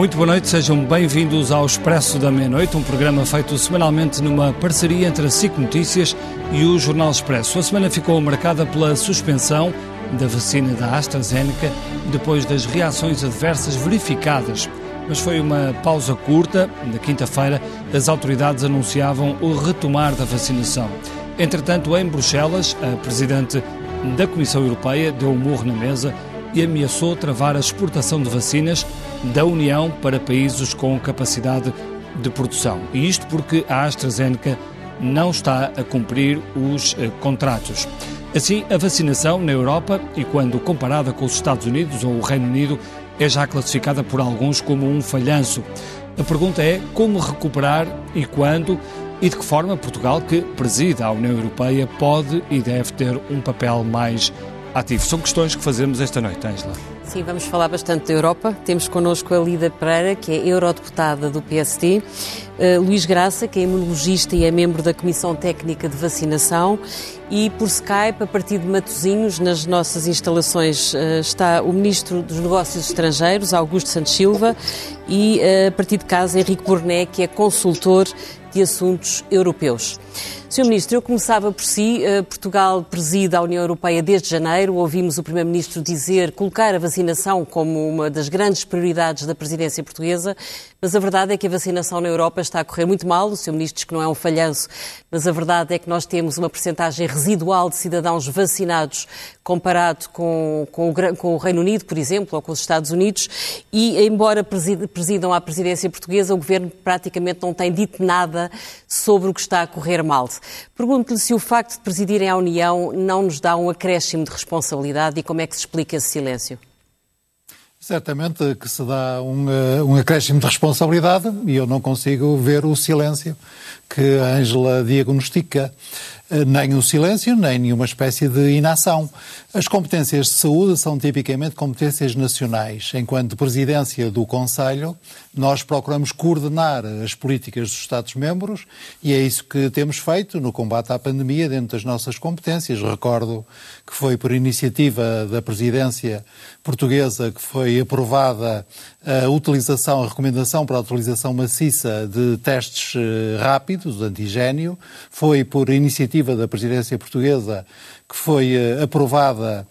Muito boa noite, sejam bem-vindos ao Expresso da Meia-Noite, um programa feito semanalmente numa parceria entre a SIC Notícias e o Jornal Expresso. A semana ficou marcada pela suspensão da vacina da AstraZeneca depois das reações adversas verificadas. Mas foi uma pausa curta. Na quinta-feira, as autoridades anunciavam o retomar da vacinação. Entretanto, em Bruxelas, a presidente da Comissão Europeia deu um murro na mesa e ameaçou travar a exportação de vacinas da União para países com capacidade de produção. E isto porque a AstraZeneca não está a cumprir os eh, contratos. Assim, a vacinação na Europa, e quando comparada com os Estados Unidos ou o Reino Unido, é já classificada por alguns como um falhanço. A pergunta é como recuperar e quando e de que forma Portugal, que preside a União Europeia, pode e deve ter um papel mais ativo. São questões que fazemos esta noite, Angela. Sim, vamos falar bastante da Europa. Temos connosco a Lida Pereira, que é eurodeputada do PSD, uh, eh, Luís Graça, que é imunologista e é membro da Comissão Técnica de Vacinação, e por Skype, a partir de Matosinhos, nas nossas instalações, uh, está o Ministro dos Negócios Estrangeiros, Augusto Santos Silva, e uh, a partir de casa, Henrique Burné, que é consultor de assuntos europeus. Sr. Ministro, eu começava por si. Eh, Portugal preside a União Europeia desde janeiro. Ouvimos o Primeiro-Ministro dizer colocar a vacinação como uma das grandes prioridades da presidência portuguesa, mas a verdade é que a vacinação na Europa está a correr muito mal. O Sr. Ministro diz que não é um falhanço, mas a verdade é que nós temos uma percentagem residual de cidadãos vacinados comparado com, com, o, com o Reino Unido, por exemplo, ou com os Estados Unidos, e embora presidam à presidência portuguesa, o Governo praticamente não tem dito nada sobre o que está a correr mal. Pergunto-lhe se o facto de presidirem a União não nos dá um acréscimo de responsabilidade e como é que se explica esse silêncio? Certamente que se dá um, eh, um acréscimo de responsabilidade e eu não consigo ver o silêncio que a Ângela diagnostica. Eh, nem o silêncio, nem nenhuma espécie de inação. As competências de saúde são tipicamente competências nacionais. Enquanto presidência do Conselho, nós procuramos coordenar as políticas dos Estados-membros e é isso que temos feito no combate à pandemia dentro das nossas competências. Recordo que foi por iniciativa da presidência portuguesa que foi aprovada a utilização, a recomendação para a utilização maciça de testes eh, rápidos, antigênio. Foi por iniciativa da presidência portuguesa que foi eh, aprovada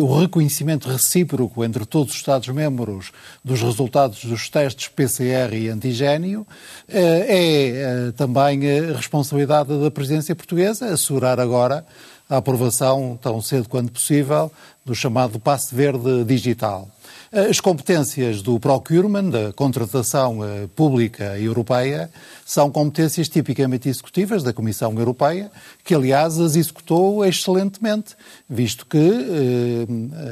o reconhecimento recíproco entre todos os Estados-membros dos resultados dos testes PCR e antigênio. Eh, é também responsabilidade da presidência portuguesa assegurar agora a aprovação, tão cedo quanto possível, do chamado passe verde digital. As competências do procurement, da contratação eh, pública europeia, são competências tipicamente executivas da Comissão Europeia, que aliás as executou excelentemente, visto que eh,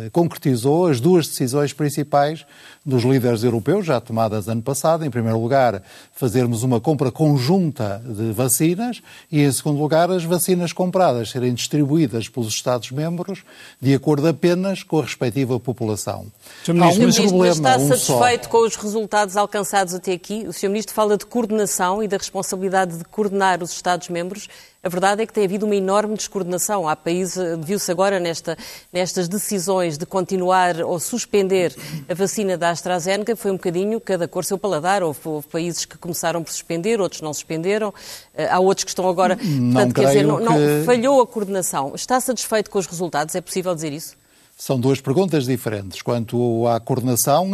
eh, concretizou as duas decisões principais dos líderes europeus, já tomadas ano passado. Em primeiro lugar, fazermos uma compra conjunta de vacinas e, em segundo lugar, as vacinas compradas serem distribuídas pelos Estados-membros de acordo apenas com a respectiva população. Sr. Ministro, um problema, está um satisfeito só. com os resultados alcançados até aqui? O Sr. Ministro fala de coordenação e da responsabilidade de coordenar os Estados-membros. A verdade é que tem havido uma enorme descoordenação. Há países, viu-se agora nesta, nestas decisões de continuar ou suspender a vacina da AstraZeneca, foi um bocadinho cada cor seu paladar. Houve, houve países que começaram por suspender, outros não suspenderam. Eh, há outros que estão agora. Não portanto, quer dizer, não, que... não, falhou a coordenação. Está satisfeito com os resultados? É possível dizer isso? São duas perguntas diferentes. Quanto à coordenação,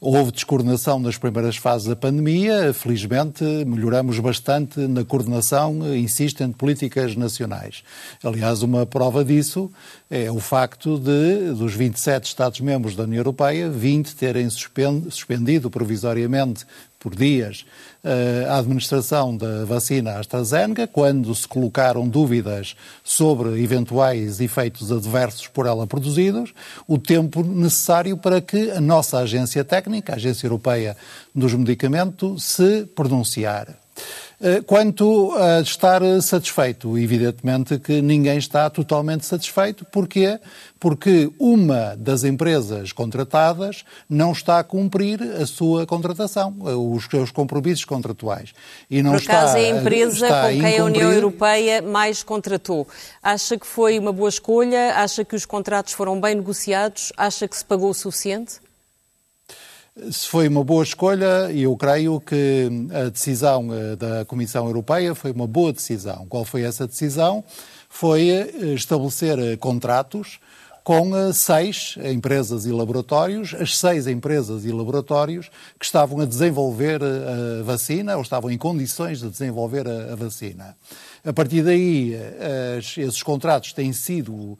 houve descoordenação nas primeiras fases da pandemia. Felizmente, melhoramos bastante na coordenação, insisto, entre políticas nacionais. Aliás, uma prova disso é o facto de, dos 27 Estados-membros da União Europeia, 20 terem suspendido provisoriamente por dias eh, a administração da vacina AstraZeneca, quando se colocaram dúvidas sobre eventuais efeitos adversos por ela produzidos, o tempo necessário para que a nossa agência técnica, a Agência Europeia dos Medicamentos, se pronunciar. Eh, quanto a estar satisfeito, evidentemente que ninguém está totalmente satisfeito. Porquê? Porque uma das empresas contratadas não está a cumprir a sua contratação, os seus compromissos contratuais. E não Por acaso está, é a empresa com quem a União Europeia mais contratou. Acha que foi uma boa escolha? Acha que os contratos foram bem negociados? Acha que se pagou o suficiente? Se foi uma boa escolha, e eu creio que a decisão eh, da Comissão Europeia foi uma boa decisão. Qual foi essa decisão? Foi eh, estabelecer eh, contratos com seis empresas e laboratórios, as seis empresas e laboratórios que estavam a desenvolver a vacina ou estavam em condições de desenvolver a, vacina. A partir daí, esses contratos têm sido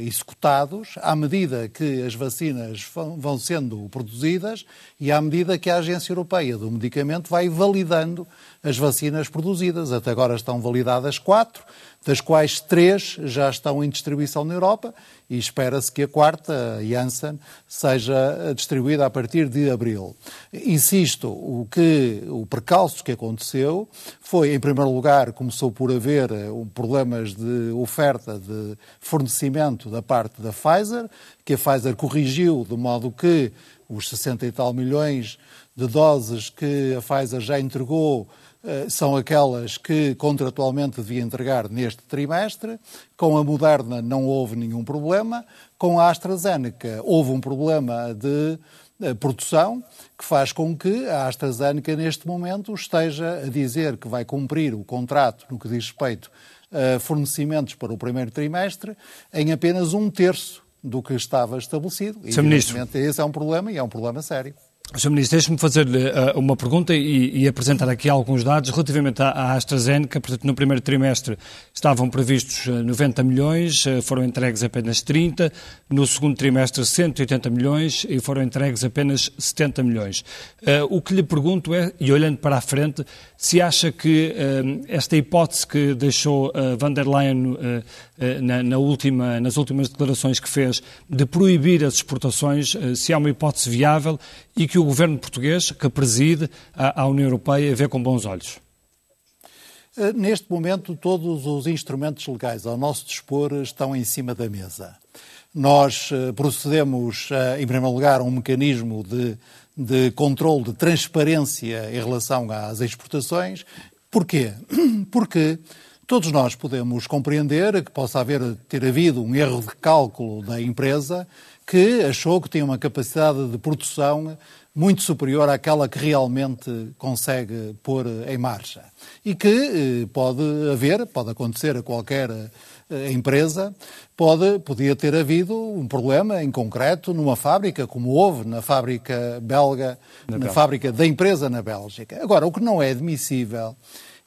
executados à medida que as vacinas vão sendo produzidas e à medida que a Agência Europeia do Medicamento vai validando as vacinas produzidas. Até agora estão validadas quatro, das quais três já estão em distribuição na Europa e espera-se que a quarta, Janssen, seja distribuída a partir de abril. Insisto, o que o percalço que aconteceu foi, em primeiro lugar, começou por haver eh, problemas de oferta de fornecimento da parte da Pfizer, que a Pfizer corrigiu de modo que os 60 e tal milhões de doses que a Pfizer já entregou são aquelas que contratualmente devia entregar neste trimestre. Com a Moderna não houve nenhum problema. Com a AstraZeneca houve um problema de eh, produção que faz com que a AstraZeneca neste momento esteja a dizer que vai cumprir o contrato no que diz respeito a fornecimentos para o primeiro trimestre em apenas um terço do que estava estabelecido. E, Ministro. esse é um problema e é um problema sério. Sr. Ministro, deixe-me fazer-lhe uh, uma pergunta e, e, apresentar aqui alguns dados relativamente à, à, AstraZeneca. Portanto, no primeiro trimestre estavam previstos 90 uh, milhões, uh, foram entregues apenas 30. No segundo trimestre, 180 milhões e foram entregues apenas 70 milhões. o que lhe pergunto é, e olhando para a frente, se acha que esta hipótese que deixou van der Leyen na, na última, nas últimas declarações que fez de proibir as exportações, se há uma hipótese viável e que o governo português, que preside a, União Europeia, vê com bons olhos? Eh, neste momento, todos os instrumentos legais ao nosso dispor estão em cima da mesa. Nós eh, procedemos, em primeiro lugar, a um mecanismo de, de controle, de transparência em relação às exportações. Porquê? Porque todos nós podemos compreender que possa haver, ter havido um erro de cálculo da empresa que achou que tinha uma capacidade de produção muito superior àquela que realmente consegue pôr em marcha. E que eh, pode haver, pode acontecer a qualquer eh, empresa, pode, podia ter havido um problema em concreto numa fábrica, como houve na fábrica belga, na, na fábrica da empresa na Bélgica. Agora, o que não é admissível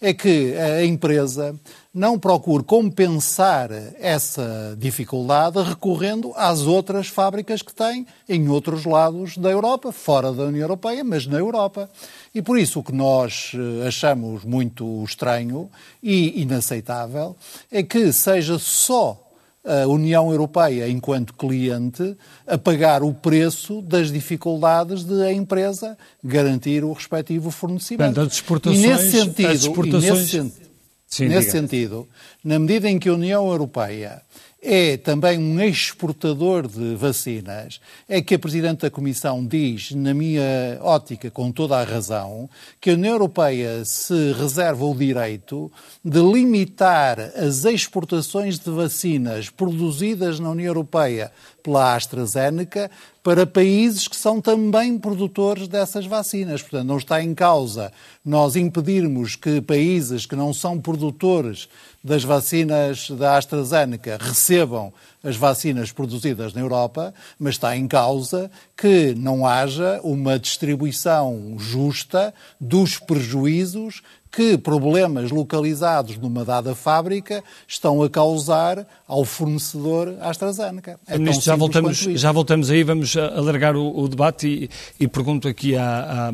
é que a empresa não procure compensar essa dificuldade recorrendo às outras fábricas que tem em outros lados da Europa, fora da União Europeia, mas na Europa. E por isso o que nós eh, achamos muito estranho e inaceitável é que seja só a União Europeia, enquanto cliente, a pagar o preço das dificuldades de a empresa garantir o respectivo fornecimento. Portanto, as exportações, e nesse sentido, exportações... nesse, Sim, nesse sentido, na medida em que a União Europeia é também um exportador de vacinas, é que a Presidente da Comissão diz, na minha ótica, com toda a razão, que a União Europeia se reserva o direito de limitar as exportações de vacinas produzidas na União Europeia pela AstraZeneca para países que são também produtores dessas vacinas. Portanto, não está em causa nós impedirmos que países que não são produtores das vacinas da AstraZeneca recebam as vacinas produzidas na Europa, mas está em causa que não haja uma distribuição justa dos prejuízos que problemas localizados numa dada fábrica estão a causar ao fornecedor AstraZeneca. É Ministro, já voltamos, já voltamos aí, vamos alargar o, o debate e, e, pergunto aqui à,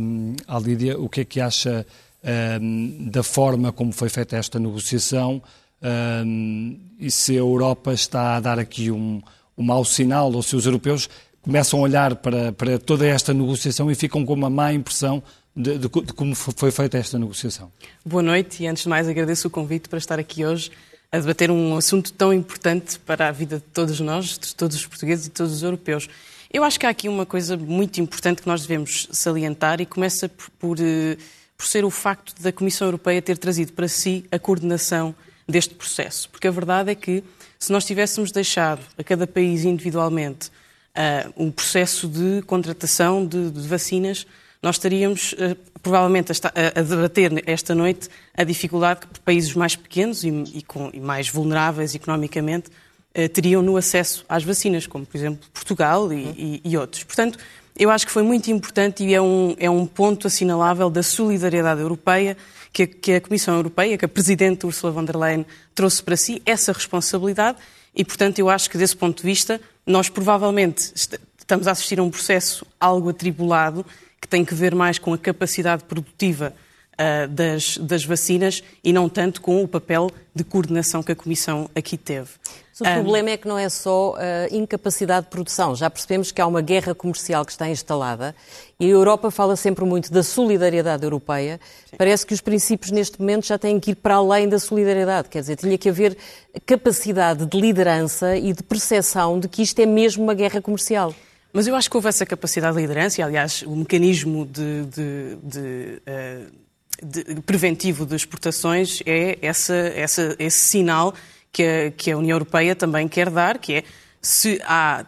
à, à, Lídia o que é que acha um, da forma como foi feita esta negociação um, e se a Europa está a dar aqui um, um mau sinal ou se os europeus começam a olhar para, para toda esta negociação e ficam com uma má impressão de, de, de, como foi feita esta negociação. Boa noite e, antes de mais, agradeço o convite para estar aqui hoje a debater um assunto tão importante para a vida de todos nós, de todos os portugueses e de todos os europeus. Eu acho que há aqui uma coisa muito importante que nós devemos salientar e começa por, eh, por ser o facto da Comissão Europeia ter trazido para si a coordenação deste processo. Porque a verdade é que, se nós tivéssemos deixado a cada país individualmente uh, um processo de contratação de, de vacinas, nós estaríamos uh, provavelmente a, debater esta noite a dificuldade que países mais pequenos e, mais vulneráveis economicamente uh, teriam no acesso às vacinas, como por exemplo Portugal e, e, outros. Portanto, eu acho que foi muito importante e é um, é um ponto assinalável da solidariedade europeia que a, que a Comissão Europeia, que a Presidente Ursula von der Leyen trouxe para si essa responsabilidade e, portanto, eu acho que desse ponto de vista nós provavelmente estamos a assistir a um processo algo atribulado que tem que ver mais com a capacidade produtiva uh, das, das, vacinas e não tanto com o papel de coordenação que a Comissão aqui teve. o um, problema é que não é só a uh, incapacidade de produção. Já percebemos que há uma guerra comercial que está instalada e a Europa fala sempre muito da solidariedade europeia. Sim. Parece que os princípios neste momento já têm que ir para além da solidariedade. Quer dizer, tinha que haver capacidade de liderança e de percepção de que isto é mesmo uma guerra comercial. Mas eu acho que houve essa capacidade de liderança, e, aliás, o mecanismo de, de, de, eh, de preventivo de exportações é essa, essa, esse sinal que a, que a União Europeia também quer dar, que é se há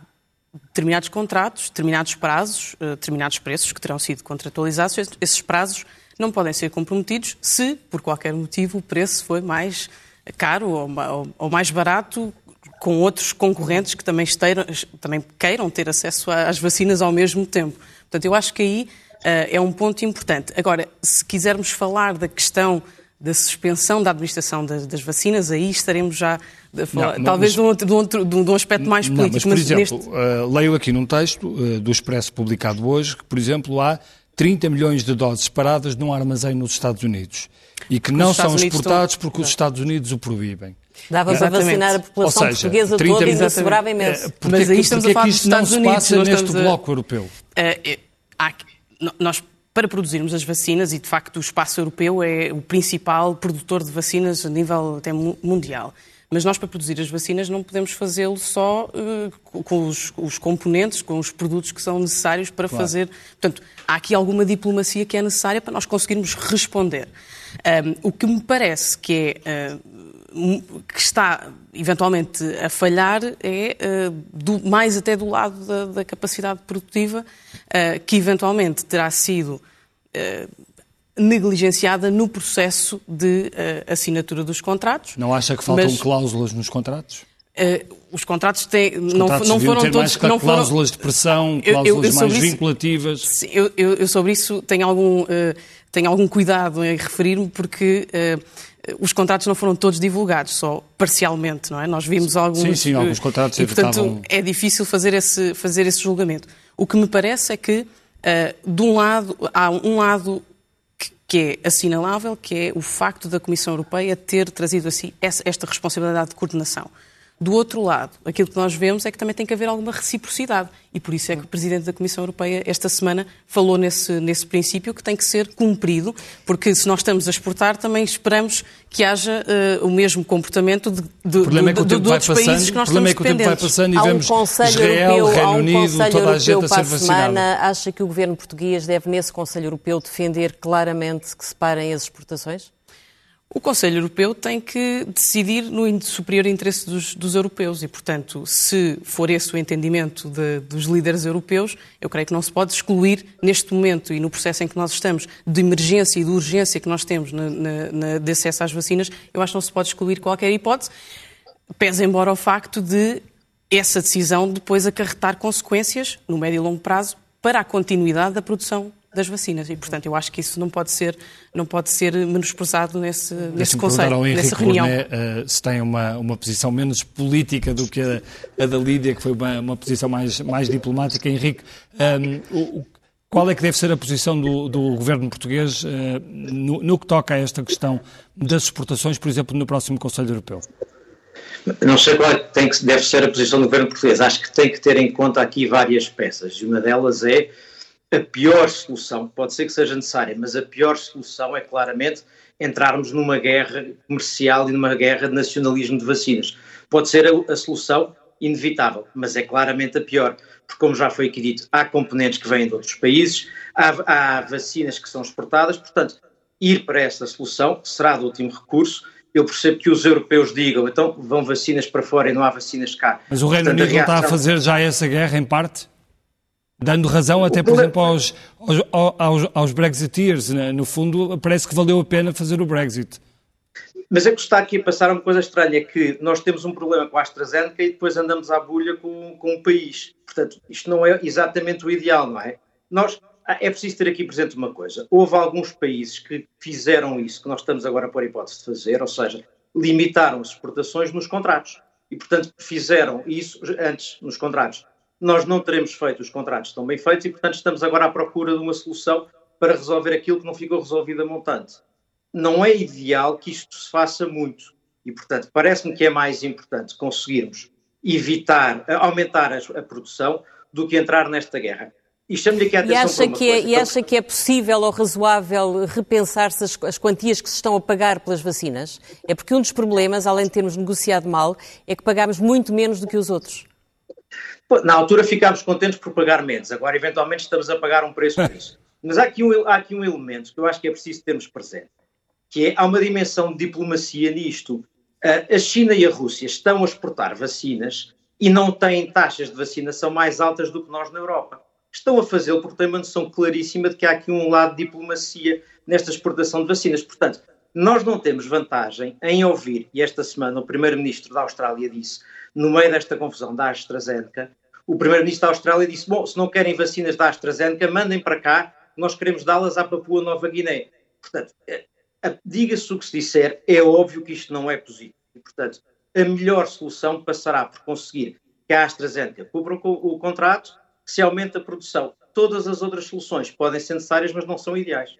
determinados contratos, determinados prazos, eh, determinados preços que terão sido contratualizados, esses prazos não podem ser comprometidos se, por qualquer motivo, o preço foi mais caro ou mais barato com outros concorrentes que também, esteiram, também queiram ter acesso às vacinas ao mesmo tempo. Portanto, eu acho que aí uh, é um ponto importante. Agora, se quisermos falar da questão da suspensão da administração das, das vacinas, aí estaremos já a falar, não, talvez mas, de, um outro, de, um, de, um, aspecto mais político. Não, mas, por mas exemplo, neste... uh, leio aqui num texto uh, do Expresso publicado hoje que, por exemplo, há 30 milhões de doses paradas num armazém nos Estados Unidos e que não são exportados estão... porque os Estados Unidos o proibem. Dava para vacinar a população seja, portuguesa toda e assegurava imenso. Uh, Mas aí estamos a falar dos Estados Unidos. Não se passa neste a... bloco europeu? Uh, há, nós, para produzirmos as vacinas, e de facto o espaço europeu é o principal produtor de vacinas a nível até mundial. Mas nós, para produzir as vacinas, não podemos fazê-lo só uh, com os, os, componentes, com os produtos que são necessários para claro. fazer. Portanto, há aqui alguma diplomacia que é necessária para nós conseguirmos responder. Um, o que me parece que é. Uh, que está eventualmente a falhar é uh, do, mais até do lado da, da capacidade produtiva, uh, que eventualmente terá sido uh, negligenciada no processo de assinatura dos contratos. Não acha que faltam mas, cláusulas nos contratos? Os contratos têm, os não, contratos não foram todos. Mais não cláusulas foram, de pressão, cláusulas eu, eu mais isso, vinculativas. Eu, eu, sobre isso tenho algum, tenho algum cuidado em referir-me, porque os contratos não foram todos divulgados, só parcialmente, não é? Nós vimos alguns... Sim, sim, alguns contratos e, portanto, estavam... é difícil fazer esse, fazer esse julgamento. O que me parece é que, uh, de um lado, há um lado que é assinalável, que é o facto da Comissão Europeia ter trazido assim esta responsabilidade de coordenação. Do outro lado, aquilo que nós vemos é que também tem que haver alguma reciprocidade. E por isso é que o Presidente da Comissão Europeia, esta semana, falou nesse, nesse princípio que tem que ser cumprido, porque se nós estamos a exportar, também esperamos que haja uh, o mesmo comportamento de, de, o problema é que o tempo vai passando, que nós problema é que o tempo vai passando e há um vemos Conselho Israel, Europeu, Reino Unido, um Conselho toda a gente a ser vacinada. Semana, acha que o governo português deve, nesse Conselho Europeu, defender claramente que se parem as exportações? O Conselho Europeu tem que decidir no superior interesse dos, dos europeus. E, portanto, se for esse o entendimento de, dos líderes europeus, eu creio que não se pode excluir, neste momento e no processo em que nós estamos, de emergência e de urgência que nós temos na, na, na, de acesso às vacinas, eu acho que não se pode excluir qualquer hipótese, pese embora o facto de essa decisão depois acarretar consequências, no médio e longo prazo, para a continuidade da produção das vacinas e, portanto, eu acho que isso não pode ser, não pode ser menosprezado nesse, nesse conselho, ao Henrique nessa reunião. Uh, se tem uma, uma posição menos política do que a, a da Lídia, que foi uma, uma posição mais, mais diplomática. Henrique, um, ehm, o, qual é que deve ser a posição do, do governo português uh, no, no, que toca a esta questão das exportações, por exemplo, no próximo Conselho Europeu? Não sei qual é que, tem que deve ser a posição do governo português. Acho que tem que ter em conta aqui várias peças. E uma delas é a pior solução, pode ser que seja necessária, mas a pior solução é claramente entrarmos numa guerra comercial e numa guerra de nacionalismo de vacinas. Pode ser a, a solução inevitável, mas é claramente a pior, porque, como já foi aqui dito, há componentes que vêm de outros países, há, há vacinas que são exportadas, portanto, ir para esta solução será de último recurso eu percebo que os europeus digam, então vão vacinas para fora e não há vacinas cá. Mas o Reino Portanto, Unido reação... está a fazer já essa guerra, em parte? Dando razão até, por exemplo, aos, aos, aos, aos Brexiteers. Né? No fundo, parece que valeu a pena fazer o Brexit. Mas é que está aqui a passar uma coisa estranha, que nós temos um problema com a AstraZeneca e depois andamos à bulha com, com o país. Portanto, isto não é exatamente o ideal, não é? Nós, é preciso ter aqui presente uma coisa. Houve alguns países que fizeram isso, que nós estamos agora por hipótese de fazer, ou seja, limitaram as exportações nos contratos. E, portanto, fizeram isso antes nos contratos. Nós não teremos feito os contratos tão bem feitos e, portanto, estamos agora à procura de uma solução para resolver aquilo que não ficou resolvido a montante não é ideal que isto se faça muito. E, portanto, parece-me que é mais importante conseguirmos evitar, aumentar a, a produção do que entrar nesta guerra. E, e acha, que é, e acha que é possível ou razoável repensar-se as, as, quantias que se estão a pagar pelas vacinas? É porque um dos problemas, além de termos negociado mal, é que pagámos muito menos do que os outros. Na altura ficámos contentes por pagar menos, agora eventualmente estamos a pagar um preço por isso. Mas há aqui, um, há aqui um elemento que eu acho que é preciso termos presente que é, há uma dimensão de diplomacia nisto. A China e a Rússia estão a exportar vacinas e não têm taxas de vacinação mais altas do que nós na Europa. Estão a fazê-lo porque têm uma noção claríssima de que há aqui um lado de diplomacia nesta exportação de vacinas. Portanto, nós não temos vantagem em ouvir, e esta semana o Primeiro-Ministro da Austrália disse, no meio desta confusão da AstraZeneca, o Primeiro-Ministro da Austrália disse: Bom, se não querem vacinas da AstraZeneca, mandem para cá, nós queremos dá-las à Papua Nova Guiné. Portanto, diga-se o que se disser, é óbvio que isto não é positivo. Portanto, a melhor solução passará por conseguir que a AstraZeneca cubra o contrato, que se aumente a produção. Todas as outras soluções podem ser necessárias, mas não são ideais.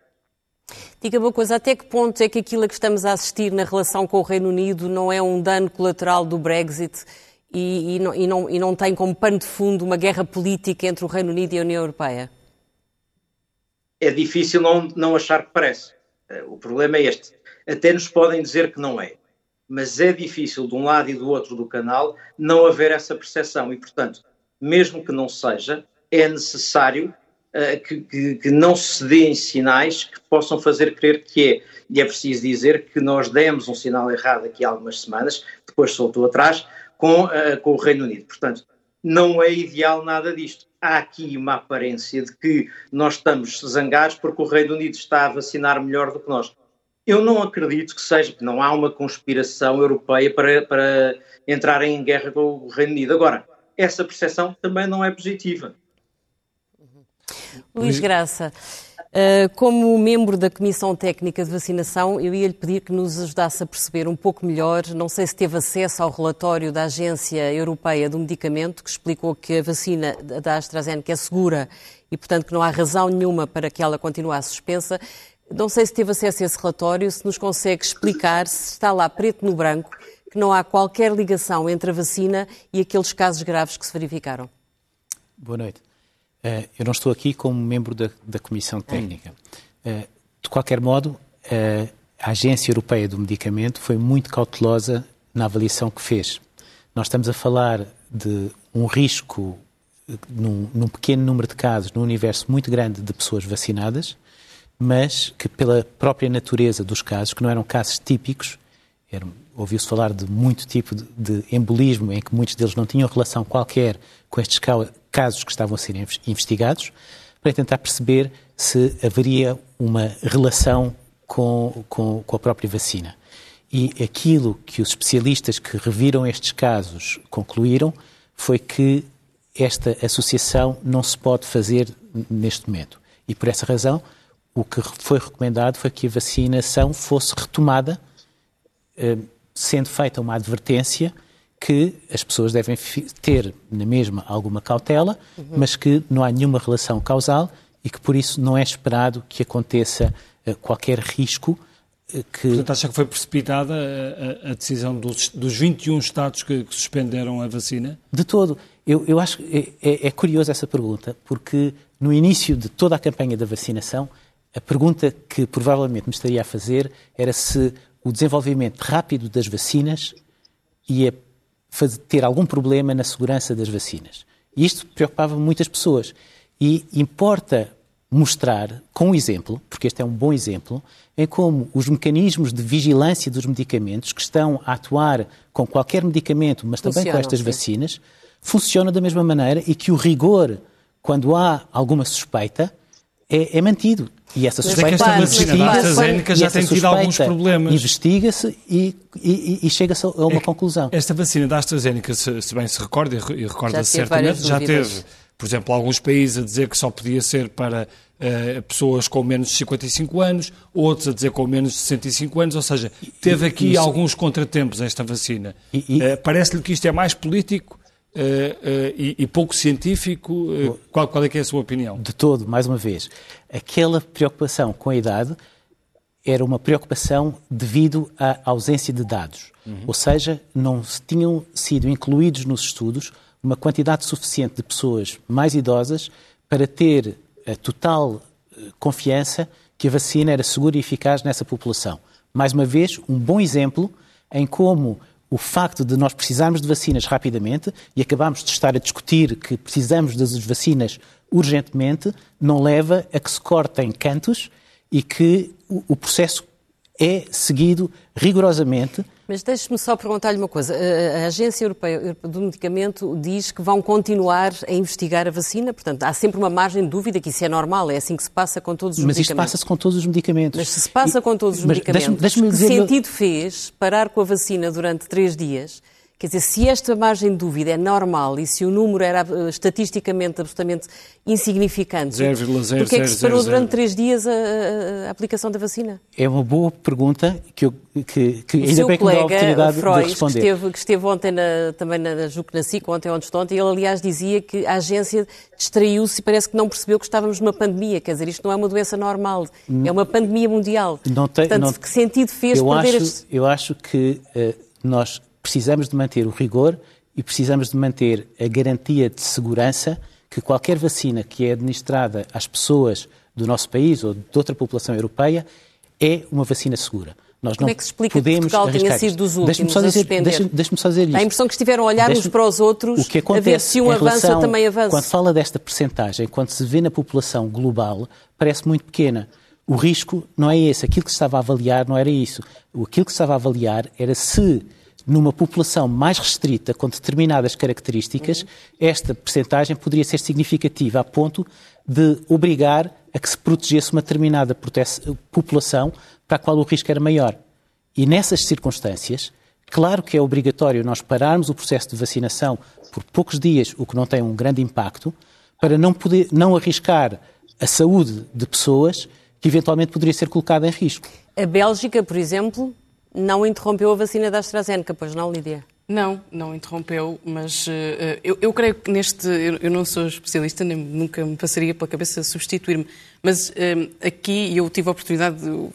Diga-me uma coisa, até que ponto é que aquilo a que estamos a assistir na relação com o Reino Unido não é um dano colateral do Brexit e, e, não, e, não, e não tem como pano de fundo uma guerra política entre o Reino Unido e a União Europeia? É difícil não, não achar que parece. Eh, o problema é este. Até nos podem dizer que não é, mas é difícil de um lado e do outro do canal não haver essa percepção e, portanto, mesmo que não seja, é necessário uh, que, que, que, não se deem sinais que possam fazer crer que é. E é preciso dizer que nós demos um sinal errado aqui há algumas semanas, depois soltou atrás, com, uh, com o Reino Unido. Portanto, não é ideal nada disto há aqui uma aparência de que nós estamos zangados porque o Reino Unido está a vacinar melhor do que nós. Eu não acredito que seja, que não há uma conspiração europeia para, para entrar em guerra com o Reino Unido. Agora, essa percepção também não é positiva. Luís Graça, como membro da Comissão Técnica de Vacinação, eu ia lhe pedir que nos ajudasse a perceber um pouco melhor, não sei se teve acesso ao relatório da Agência Europeia do Medicamento, que explicou que a vacina da AstraZeneca é segura e, portanto, que não há razão nenhuma para que ela continue suspensa. Não sei se teve acesso a esse relatório, se nos consegue explicar se está lá preto no branco que não há qualquer ligação entre a vacina e aqueles casos graves que se verificaram. Boa noite. Uh, eu não estou aqui como membro da, da Comissão Técnica. Uh, de qualquer modo, uh, a Agência Europeia do Medicamento foi muito cautelosa na avaliação que fez. Nós estamos a falar de um risco num, num, pequeno número de casos, num universo muito grande de pessoas vacinadas, mas que pela própria natureza dos casos, que não eram casos típicos, ouviu-se falar de muito tipo de, de, embolismo, em que muitos deles não tinham relação qualquer com estes casos que estavam a ser investigados, para tentar perceber se haveria uma relação com, com, com a própria vacina. E aquilo que os especialistas que reviram estes casos concluíram foi que esta associação não se pode fazer neste momento. E por essa razão, o que foi recomendado foi que a vacinação fosse retomada, eh, sendo feita uma advertência que as pessoas devem ter na mesma alguma cautela, uhum. mas que não há nenhuma relação causal e que por isso não é esperado que aconteça uh, qualquer risco uh, que... Portanto, acha que foi precipitada a, a decisão dos, dos 21 Estados que, que, suspenderam a vacina? De todo. Eu, eu acho que é, é, é curiosa essa pergunta, porque no início de toda a campanha da vacinação, a pergunta que provavelmente me estaria a fazer era se o desenvolvimento rápido das vacinas ia fazer, ter algum problema na segurança das vacinas. E isto preocupava muitas pessoas. E importa mostrar, com um exemplo, porque este é um bom exemplo, em como os mecanismos de vigilância dos medicamentos que estão a atuar com qualquer medicamento, mas também com estas sim. vacinas, funcionam da mesma maneira e que o rigor, quando há alguma suspeita, é, é mantido. E essa suspeita é que esta vacina da AstraZeneca já tem tido alguns problemas. Investiga-se e, e, e chega-se a uma é conclusão. Esta vacina da AstraZeneca, se, se bem se recorda, e recorda-se certamente, já teve, por exemplo, alguns países a dizer que só podia ser para uh, pessoas com menos de 55 anos, outros a dizer com menos de 65 anos, ou seja, teve aqui Isso. alguns contratempos esta vacina. Uh, Parece-lhe que isto é mais político Uh, uh, e, e, pouco científico. Uh, qual, qual, é que é a sua opinião? De todo, mais uma vez. Aquela preocupação com a idade era uma preocupação devido à ausência de dados. Uhum. Ou seja, não tinham sido incluídos nos estudos uma quantidade suficiente de pessoas mais idosas para ter a total confiança que a vacina era segura e eficaz nessa população. Mais uma vez, um bom exemplo em como o facto de nós precisarmos de vacinas rapidamente e acabamos de estar a discutir que precisamos das vacinas urgentemente, não leva a que se cortem cantos e que o, processo é seguido rigorosamente mas deixe-me só perguntar-lhe uma coisa. A Agência Europeia do Medicamento diz que vão continuar a investigar a vacina, portanto, há sempre uma margem de dúvida que isso é normal, é assim que se passa com todos os mas medicamentos. Mas isto passa-se com todos os medicamentos. Mas se se passa com todos os medicamentos, deixe -me, deixe -me que sentido fez parar com a vacina durante três dias Quer dizer, se esta margem de dúvida é normal e se o número era uh, estatisticamente absolutamente insignificante, 0,000. porquê é que se parou durante três dias a, a, aplicação da vacina? É uma boa pergunta que, eu, que, que ainda bem que me dá a oportunidade Freud, de responder. Que esteve, que esteve ontem na, também na Juc na SIC, ontem ontem ontem, ele aliás dizia que a agência distraiu-se e parece que não percebeu que estávamos numa pandemia. Quer dizer, isto não é uma doença normal, é uma pandemia mundial. Não tem, Portanto, não, que sentido fez eu perder acho, este... Eu acho que uh, nós precisamos de manter o rigor e precisamos de manter a garantia de segurança que qualquer vacina que é administrada às pessoas do nosso país ou de outra população europeia é uma vacina segura. Nós Como é que se explica que Portugal tenha sido dos últimos a suspender? Deixa-me deixa só dizer isto. A impressão que estiveram a olhar uns para os outros, o que acontece a ver se um avança também avança. Quando fala desta percentagem, quando se vê na população global, parece muito pequena. O risco não é esse. Aquilo que se estava a avaliar não era isso. Aquilo que se estava a avaliar era se numa população mais restrita, com determinadas características, esta percentagem poderia ser significativa a ponto de obrigar a que se protegesse uma determinada população para a qual o risco era maior. E nessas circunstâncias, claro que é obrigatório nós pararmos o processo de vacinação por poucos dias, o que não tem um grande impacto, para não, poder, não arriscar a saúde de pessoas que eventualmente poderia ser colocada em risco. A Bélgica, por exemplo, não interrompeu a vacina da AstraZeneca, pois não, Lídia? Não, não interrompeu, mas uh, eu, eu, creio que neste. Eu, eu, não sou especialista, nem nunca me passaria pela cabeça substituir-me, mas uh, aqui eu tive a oportunidade, de,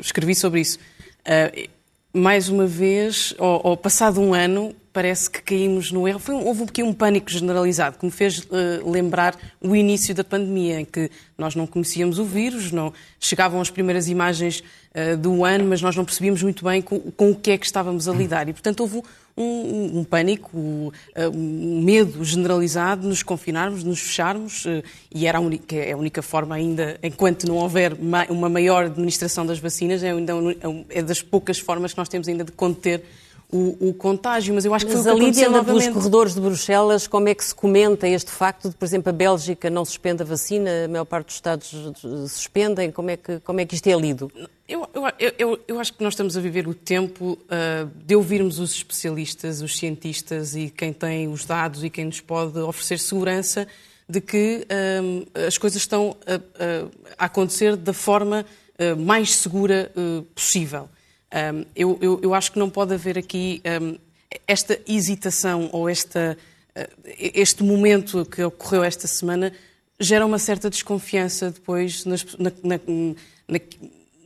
escrevi sobre isso. Uh, mais uma vez, ao, ao, passado um ano, parece que caímos no erro. Foi, houve aqui um pânico generalizado que me fez uh, lembrar o início da pandemia, em que nós não conhecíamos o vírus, não chegavam as primeiras imagens uh, do ano, mas nós não percebíamos muito bem com, com, o que é que estávamos a lidar. E, portanto, houve um, um pânico, eh, um medo generalizado de nos confinarmos, de nos fecharmos, e era a única, é a única forma ainda, enquanto não houver uma maior administração das vacinas, é, ainda, é das poucas formas que nós temos ainda de conter o, o, contágio, mas eu acho que mas foi o que aconteceu pelos corredores de Bruxelas, como é que se comenta este facto de, por exemplo, a Bélgica não suspende a vacina, a maior parte dos Estados suspendem, como é que, como é que isto é lido? Eu, eu, eu, eu acho que nós estamos a viver o tempo uh, de ouvirmos os especialistas, os cientistas e quem tem os dados e quem nos pode oferecer segurança de que uh, as coisas estão a, a, acontecer da forma uh, mais segura possível. Um, eu, eu, eu, acho que não pode haver aqui um, esta hesitação ou esta, uh, este momento que ocorreu esta semana gera uma certa desconfiança depois nas, na, na,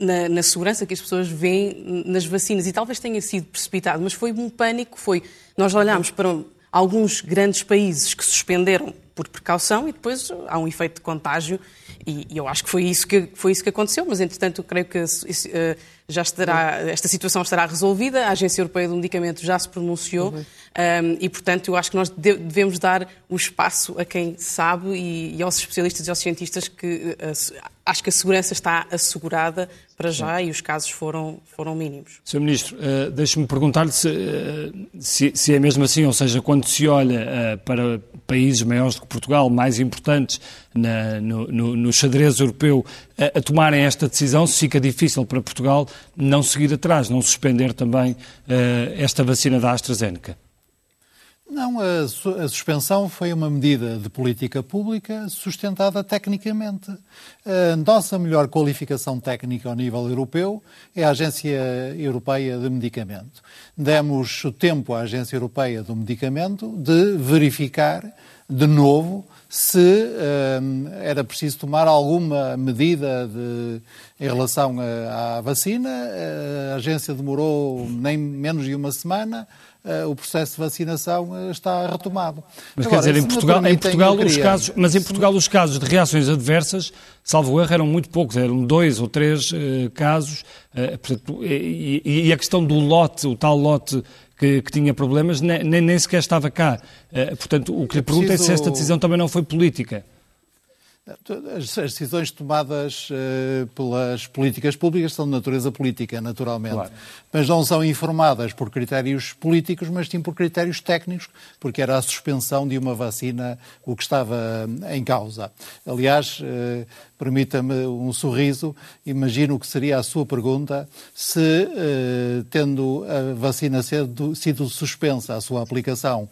na, na, segurança que as pessoas veem nas vacinas. E talvez tenha sido precipitado, mas foi um pânico. Foi nós olhámos para alguns grandes países que suspenderam por precaução e depois há um efeito de contágio e, e eu acho que foi isso que, foi isso que aconteceu, mas entretanto creio que uh, já estará, esta situação estará resolvida, a Agência Europeia do Medicamento já se pronunciou uhum. um, e, portanto, eu acho que nós devemos dar o espaço a quem sabe e, e aos especialistas e aos cientistas que uh, acho que a segurança está assegurada para já e os casos foram, foram mínimos. Sr. Ministro, uh, deixe-me perguntar-lhe se, se, se, é mesmo assim, ou seja, quando se olha para países maiores Portugal, mais importantes na, no, no, no, xadrez europeu, a, a, tomarem esta decisão, se fica difícil para Portugal não seguir atrás, não suspender também esta vacina da AstraZeneca. Não, a, a, suspensão foi uma medida de política pública sustentada tecnicamente. A nossa melhor qualificação técnica ao nível europeu é a Agência Europeia de Medicamento. Demos o tempo à Agência Europeia do Medicamento de verificar de novo se uh, era preciso tomar alguma medida de, em relação à vacina. A agência demorou nem menos de uma semana. Eh, o processo de vacinação eh, está retomado. Mas Agora, quer dizer, em Portugal, em Portugal os casos, mas em Portugal os casos de reações adversas, salvo erro, eram muito poucos, eram dois ou três casos, portanto, e, e, a questão do lote, o tal lote que, que tinha problemas, nem, nem, sequer estava cá. Uh, portanto, o que lhe pergunto é se esta decisão também não foi política. As, decisões tomadas uh, pelas políticas públicas são de natureza política, naturalmente. Claro. Mas não são informadas por critérios políticos, mas sim por critérios técnicos, porque era a suspensão de uma vacina o que estava em causa. Aliás, uh, permita-me um sorriso, imagino que seria a sua pergunta se, tendo a vacina sido, sido suspensa, a sua aplicação,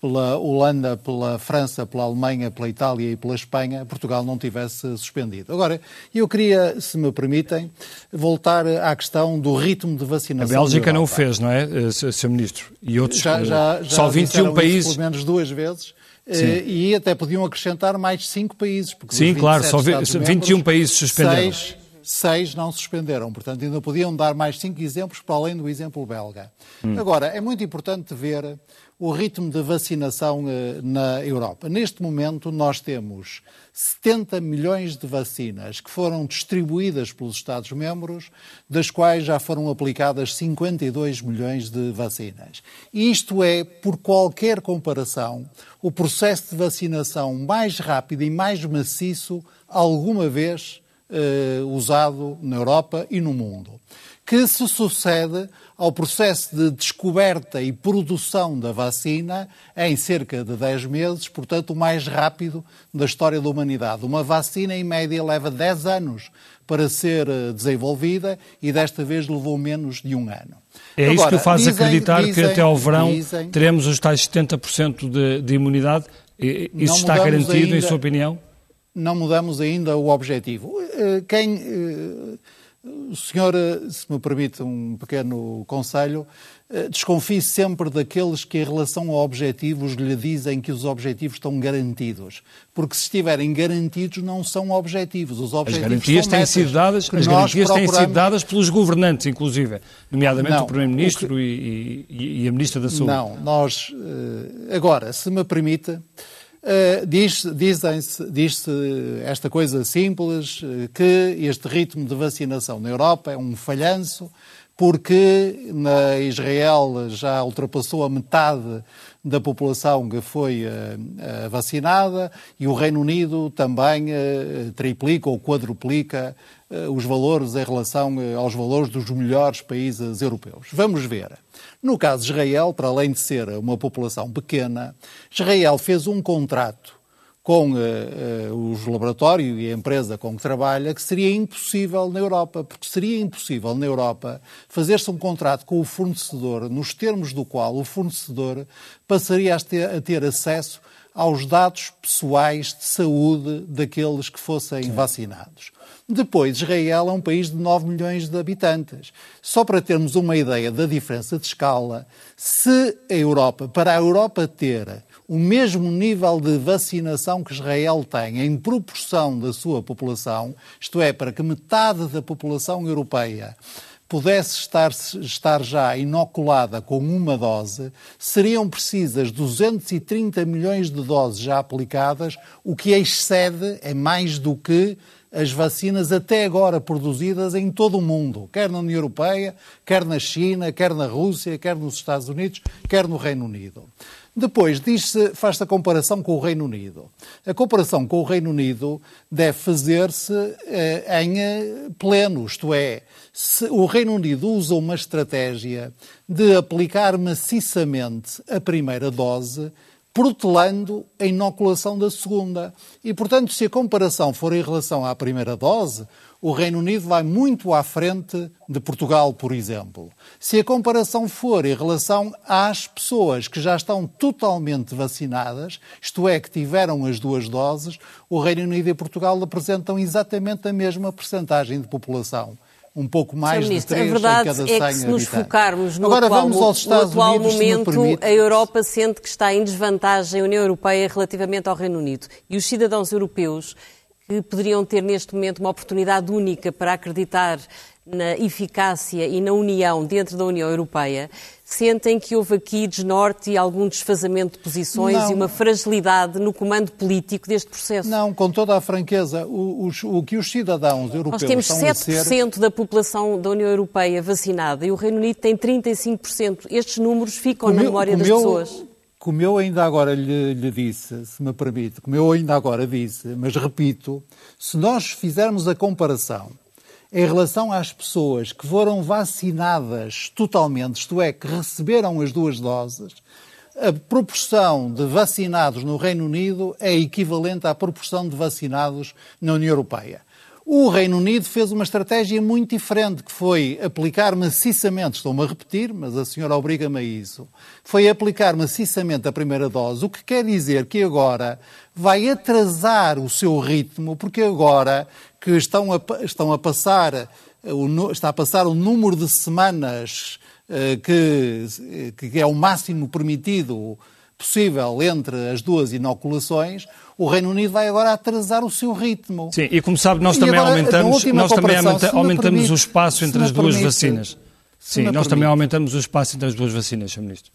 pela Holanda, pela França, pela Alemanha, pela Itália e pela Espanha, Portugal não tivesse suspendido. Agora, eu queria, se me permitem, voltar à questão do ritmo de vacinação. A Bélgica não o fez, não é, eh, Sr. Ministro? E outros, já, já, já só 21 países. Pelo menos duas vezes. Eh, Sim. E até podiam acrescentar mais cinco países. Sim, claro, só 21 países suspenderam. Seis, seis não suspenderam. Portanto, ainda podiam dar mais cinco exemplos para além do exemplo belga. Hum. Agora, é muito importante ver o ritmo de vacinação eh, na Europa. Neste momento, nós temos 70 milhões de vacinas que foram distribuídas pelos Estados-membros, das quais já foram aplicadas 52 milhões de vacinas. Isto é, por qualquer comparação, o processo de vacinação mais rápido e mais maciço alguma vez eh, usado na Europa e no mundo, que se sucede ao processo de descoberta e produção da vacina em cerca de 10 meses, portanto, o mais rápido da história da humanidade. Uma vacina, em média, leva 10 anos para ser eh, desenvolvida e desta vez levou menos de um ano. É Agora, isso que faz dizem, acreditar dizem, que até ao verão dizem, teremos os tais 70% de, de imunidade. Isso está garantido, ainda, em sua opinião? Não mudamos ainda o objetivo. Eh, quem eh, o senhor, se me permite um pequeno conselho, eh, desconfie sempre daqueles que, em relação a objetivos, lhe dizem que os objetivos estão garantidos. Porque se estiverem garantidos, não são objetivos. Os objetivos as garantias têm sido dadas, as garantias procuramos... têm sido dadas pelos governantes, inclusive, nomeadamente não, o Primeiro-Ministro que... e, e, e, a Ministra da Saúde. Não, nós. Eh, agora, se me permite. Uh, diz-se diz esta coisa simples, uh, que este ritmo de vacinação na Europa é um falhanço, porque na Israel já ultrapassou a metade da população que foi uh, vacinada e o Reino Unido também triplica ou quadruplica os valores em relação aos valores dos melhores países europeus. Vamos ver. No caso de Israel, para além de ser uma população pequena, Israel fez um contrato com uh, uh, os laboratórios e a empresa com que trabalha, que seria impossível na Europa, porque seria impossível na Europa fazer-se um contrato com o fornecedor, nos termos do qual o fornecedor passaria a ter, a ter acesso aos dados pessoais de saúde daqueles que fossem Sim. vacinados. Depois, Israel é um país de 9 milhões de habitantes. Só para termos uma ideia da diferença de escala, se a Europa, para a Europa ter o mesmo nível de vacinação que Israel tem em proporção da sua população, isto é, para que metade da população europeia pudesse estar, estar já inoculada com uma dose, seriam precisas 230 milhões de doses já aplicadas, o que excede, é mais do que as vacinas até agora produzidas em todo o mundo, quer na União Europeia, quer na China, quer na Rússia, quer nos Estados Unidos, quer no Reino Unido. Depois, diz-se, faz-se a comparação com o Reino Unido. A comparação com o Reino Unido deve fazer-se eh, em eh, pleno, isto é, se o Reino Unido usa uma estratégia de aplicar maciçamente a primeira dose, protelando a inoculação da segunda. E, portanto, se a comparação for em relação à primeira dose, o Reino Unido vai muito à frente de Portugal, por exemplo. Se a comparação for em relação às pessoas que já estão totalmente vacinadas, isto é, que tiveram as duas doses, o Reino Unido e Portugal apresentam exatamente a mesma percentagem de população um pouco mais. Ministro, de 3 a verdade cada 100 é que se nos habitantes. focarmos no Agora atual, vamos aos Estados no atual Unidos, momento, a Europa sente que está em desvantagem a União Europeia relativamente ao Reino Unido. E os cidadãos europeus que poderiam ter neste momento uma oportunidade única para acreditar na eficácia e na união dentro da União Europeia, sentem que houve aqui desnorte e algum desfazamento de posições Não. e uma fragilidade no comando político deste processo. Não, com toda a franqueza, o, os- o que os cidadãos europeus Nós temos estão a ser... 7% da população da União Europeia vacinada e o Reino Unido tem 35%. Estes números ficam na Como memória das eu- pessoas. Como eu ainda agora lhe, lhe disse, se me permite, como eu ainda agora disse, mas repito, se nós fizermos a comparação em relação às pessoas que foram vacinadas totalmente, isto é, que receberam as duas doses, a proporção de vacinados no Reino Unido é equivalente à proporção de vacinados na União Europeia. O Reino Unido fez uma estratégia muito diferente, que foi aplicar maciçamente, estou-me a repetir, mas a senhora obriga-me a isso, foi aplicar maciçamente a primeira dose, o que quer dizer que agora vai atrasar o seu ritmo, porque agora que estão a, estão a passar, eh, o está a passar o número de semanas eh, que, que é o máximo permitido possível entre as duas inoculações, o Reino Unido vai agora atrasar o seu ritmo. Sim, e como sabe, nós E também agora, aumentamos, nós também aumenta- aumentamos permite, o espaço entre as duas permite, vacinas. Sim, nós também permite. aumentamos o espaço entre as duas vacinas, Sr. Ministro.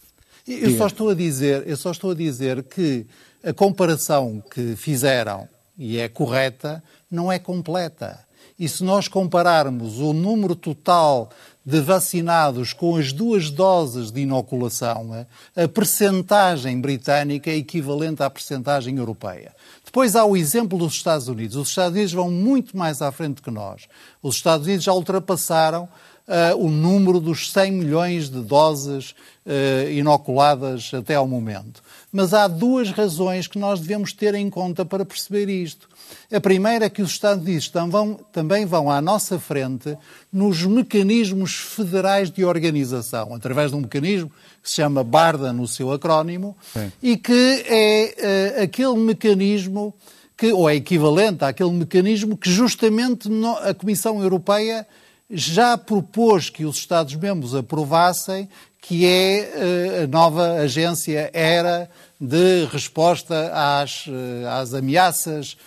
Eu só estou a dizer, eu só estou a dizer que a comparação que fizeram e é correta não é completa. E se nós compararmos o número total de vacinados com as duas doses de inoculação, a percentagem britânica é equivalente à percentagem europeia. Depois há o exemplo dos Estados Unidos. Os Estados Unidos vão muito mais à frente que nós. Os Estados Unidos já ultrapassaram ah, o número dos 100 milhões de doses ah, inoculadas até ao momento. Mas há duas razões que nós devemos ter em conta para perceber isto. A primeira é que os Estados Unidos tam- vão- também vão à nossa frente nos mecanismos federais de organização, através de um mecanismo que se chama BARDA no seu acrónimo, Sim. e que é eh, aquele mecanismo que, ou é equivalente àquele mecanismo que justamente no- a Comissão Europeia já propôs que os Estados-membros aprovassem, que é eh, a nova agência ERA de resposta às, eh, às ameaças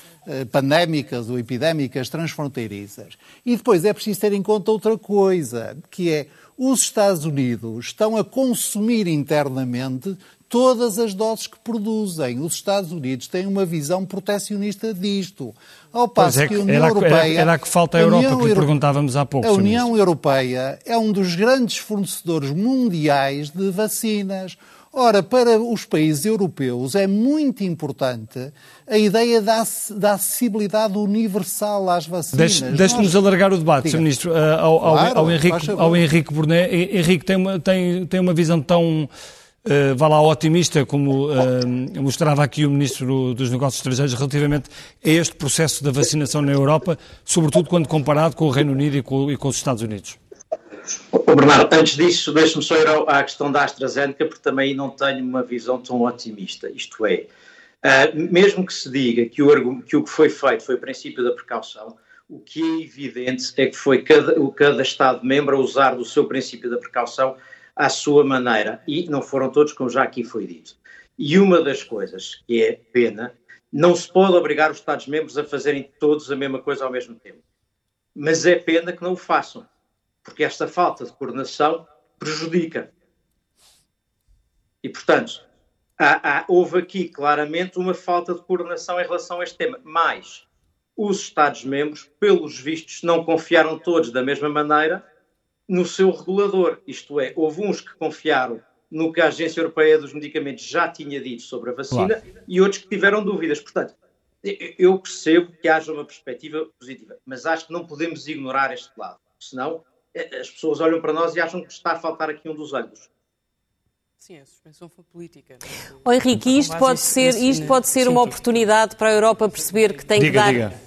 pandémicas ou epidémicas transfronteiriças. E depois é preciso ter em conta outra coisa, que é os Estados Unidos estão a consumir internamente todas as doses que produzem. Os Estados Unidos têm uma visão protecionista disto. Ao passo é que a União era, Europeia... era, era que falta a a Europa, União que lhe perguntávamos há pouco. a. União. Europeia é um dos grandes fornecedores mundiais de vacinas. Ora, para os países europeus é muito importante a ideia da, da acessibilidade universal às vacinas. Deixe- Deixe-nos Nós- alargar o debate. Sr. Ministro, eh, ao, Claro, ao Henrique, ao Henrique Burnet. Hen- Henrique, tem uma, tem, tem uma visão tão, eh, vá lá, otimista, como eh, mostrava aqui o Ministro dos Negócios Estrangeiros, relativamente a este processo da vacinação na Europa, sobretudo quando comparado com o Reino Unido e com, e com os Estados Unidos. Ô, Bernardo, antes disso, deixe-me só ir à questão da AstraZeneca, porque também não tenho uma visão tão otimista. Isto é, ah, mesmo que se diga que o, que o que foi feito foi o princípio da precaução, o que é evidente é que foi cada, o- cada Estado-membro a usar do seu princípio da precaução à sua maneira. E não foram todos, como já aqui foi dito. E uma das coisas que é pena, não se pode obrigar os Estados-membros a fazerem todos a mesma coisa ao mesmo tempo. Mas é pena que não o façam porque esta falta de coordenação prejudica. E, portanto, há, há, houve aqui claramente uma falta de coordenação em relação a este tema. Mas os Estados-membros, pelos vistos, não confiaram todos da mesma maneira no seu regulador. Isto é, houve uns que confiaram no que a Agência Europeia dos Medicamentos já tinha dito sobre a vacina claro. e outros que tiveram dúvidas. Portanto, eu percebo que haja uma perspectiva positiva, mas acho que não podemos ignorar este lado, senão as pessoas olham para nós e acham que está a faltar aqui um dos ângulos. Sim, a suspensão foi política. Oh, Henrique, isto pode ser, isto pode ser uma oportunidade para a Europa perceber que tem diga, que dar... Diga.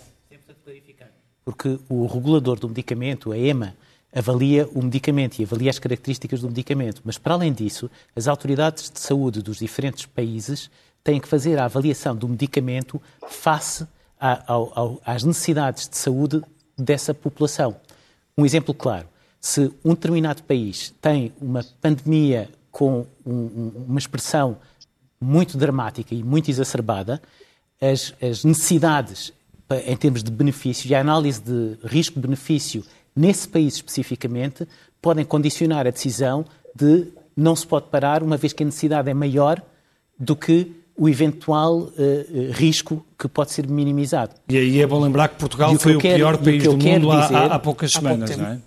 Porque o regulador do medicamento, a EMA, avalia o medicamento e avalia as características do medicamento. Mas, para além disso, as autoridades de saúde dos diferentes países têm que fazer a avaliação do medicamento face a, a, às necessidades de saúde dessa população. Um exemplo claro: se um determinado país tem uma pandemia com um, uma expressão muito dramática e muito exacerbada, as, as necessidades em termos de benefício e a análise de risco-benefício nesse país especificamente, podem condicionar a decisão de não se pode parar, uma vez que a necessidade é maior do que o eventual uh, risco que pode ser minimizado. E aí é bom lembrar que Portugal foi o, quero, pior país do mundo dizer, há, há, poucas semanas, não é?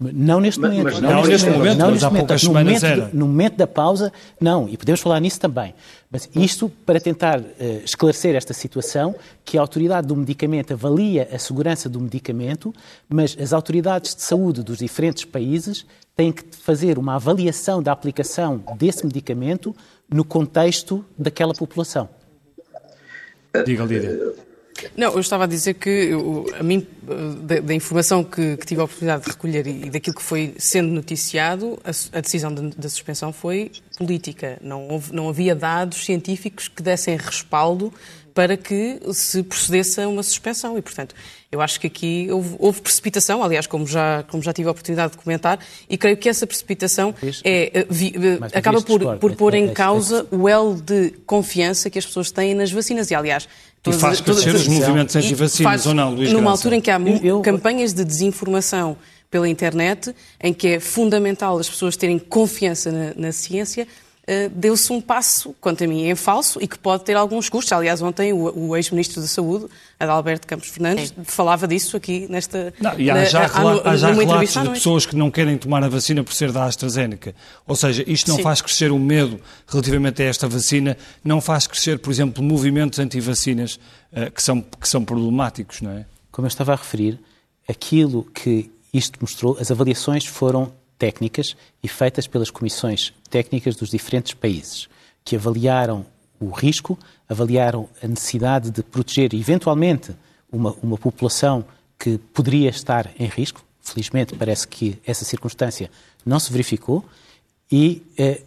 Não neste momento. Mas, não, não, neste momento, não neste momento. há poucas no semanas momento, era. No momento da pausa, não. E podemos falar nisso também. Mas isto para tentar uh, esclarecer esta situação, que a autoridade do medicamento avalia a segurança do medicamento, mas as autoridades de saúde dos diferentes países têm que fazer uma avaliação da aplicação desse medicamento no contexto daquela população. Diga, Lídia. Não, eu estava a dizer que eu, a mim, da, da informação que, que, tive a oportunidade de recolher e, daquilo que foi sendo noticiado, a, a decisão da suspensão foi política. Não, houve, não havia dados científicos que dessem respaldo para que se procedesse a uma suspensão. E, portanto, eu acho que aqui houve, houve, precipitação, aliás, como já, como já tive a oportunidade de comentar, e creio que essa precipitação é, eh, vi, eh, acaba por, por pôr em causa o elo de confiança que as pessoas têm nas vacinas. E, aliás, Todas, e faz crescer todas, os movimentos anti-vacinas, ou não, Luís Numa Graça? altura em que há eu, campanhas de desinformação pela internet, em que é fundamental as pessoas terem confiança na, na ciência, deu-se um passo, quanto a mim, em falso e que pode ter alguns custos. Aliás, ontem o, o ex-ministro da Saúde, Adalberto Campos Fernandes, Sim. falava disso aqui nesta. Não, e há já, na, há, há já relatos de pessoas que não querem tomar a vacina por ser da AstraZeneca. Ou seja, isto não Sim. faz crescer o medo relativamente a esta vacina, não faz crescer, por exemplo, movimentos anti-vacinas uh, que, são, que são problemáticos, não é? Como eu estava a referir, aquilo que isto mostrou, as avaliações foram técnicas e feitas pelas comissões técnicas dos diferentes países, que avaliaram o risco, avaliaram a necessidade de proteger eventualmente uma, uma população que poderia estar em risco. Felizmente, parece que essa circunstância não se verificou e eh,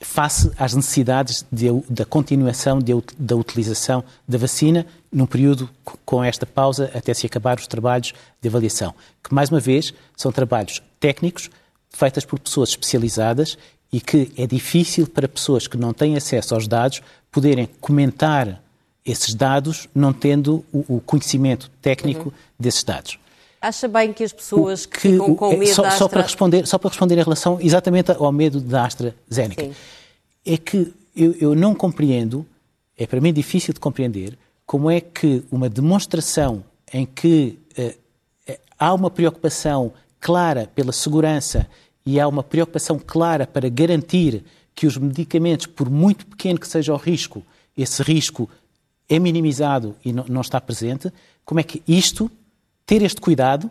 face às necessidades de, da continuação de, da utilização da vacina num período com esta pausa até se acabar os trabalhos de avaliação, que mais uma vez são trabalhos técnicos feitas por pessoas especializadas e que é difícil para pessoas que não têm acesso aos dados poderem comentar esses dados não tendo o, o conhecimento técnico uhum. desses dados. Acha bem que as pessoas que, que ficam com é, medo só, da Astra... só para responder Só para responder em relação exatamente ao medo da AstraZeneca. Sim. É que eu, eu não compreendo, é para mim difícil de compreender, como é que uma demonstração em que uh, há uma preocupação clara pela segurança e há uma preocupação clara para garantir que os medicamentos, por muito pequeno que seja o risco, esse risco é minimizado e não, está presente, como é que isto, ter este cuidado,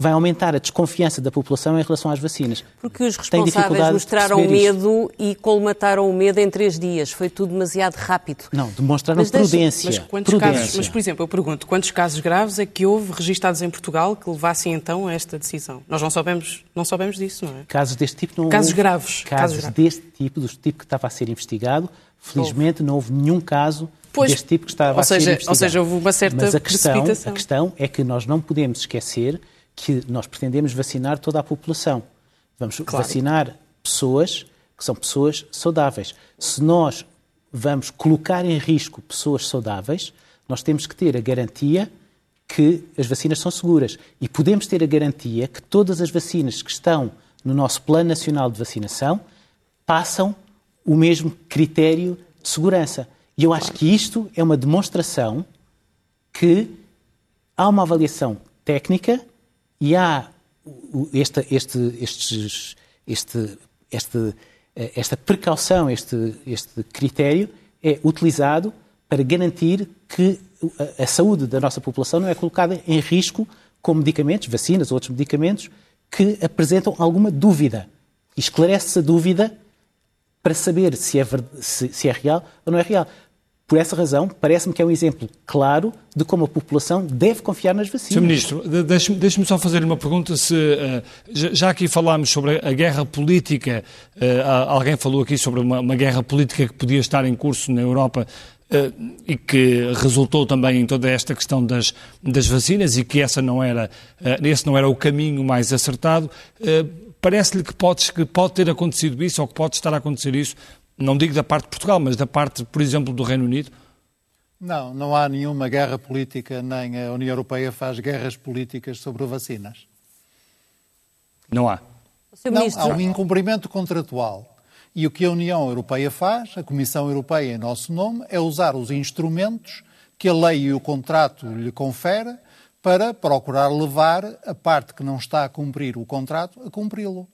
vai aumentar a desconfiança da população em relação às vacinas. Porque os responsáveis mostraram medo e colmataram o medo em três dias. Foi tudo demasiado rápido. Não, demonstraram mas prudência. Deixa... Mas, prudência. Casos, mas, por exemplo, eu pergunto, quantos casos graves é que houve registados em Portugal que levassem então a esta decisão? Nós não sabemos, não sabemos disso, não é? Casos deste tipo não Casos houve. graves. Casos, casos graves. deste tipo, do tipo que estava a ser investigado, felizmente houve. não houve nenhum caso pois, deste tipo que estava a seja, ser investigado. Ou seja, houve uma certa Mas a questão, a questão é que nós não podemos esquecer que nós pretendemos vacinar toda a população. Vamos claro. vacinar pessoas que são pessoas saudáveis. Se nós vamos colocar em risco pessoas saudáveis, nós temos que ter a garantia que as vacinas são seguras. E podemos ter a garantia que todas as vacinas que estão no nosso Plano Nacional de Vacinação passam o mesmo critério de segurança. E eu acho que isto é uma demonstração que há uma avaliação técnica e há este, este, estes, este, este, eh, esta precaução, este, este critério é utilizado para garantir que a, a saúde da nossa população não é colocada em risco com medicamentos, vacinas ou outros medicamentos que apresentam alguma dúvida. Esclarece-se a dúvida para saber se é, se, se é real ou não é real. Por essa razão, parece-me que é um exemplo claro de como a população deve confiar nas vacinas. Sr. Ministro, deixe-me deixe só fazer uma pergunta. Se, uh, já aqui falámos sobre a guerra política, uh, alguém falou aqui sobre uma, uma, guerra política que podia estar em curso na Europa uh, e que resultou também em toda esta questão das, das vacinas e que essa não era, esse não era o caminho mais acertado. Parece-lhe que pode, que pode ter acontecido isso ou que pode estar a acontecer isso não digo da parte de Portugal, mas da parte, por exemplo, do Reino Unido? Não, não há nenhuma guerra política, nem a União Europeia faz guerras políticas sobre vacinas. Não há? Não, há um incumprimento contratual. E o que a União Europeia faz, a Comissão Europeia em nosso nome, é usar os instrumentos que a lei e o contrato lhe confere para procurar levar a parte que não está a cumprir o contrato a cumpri-lo.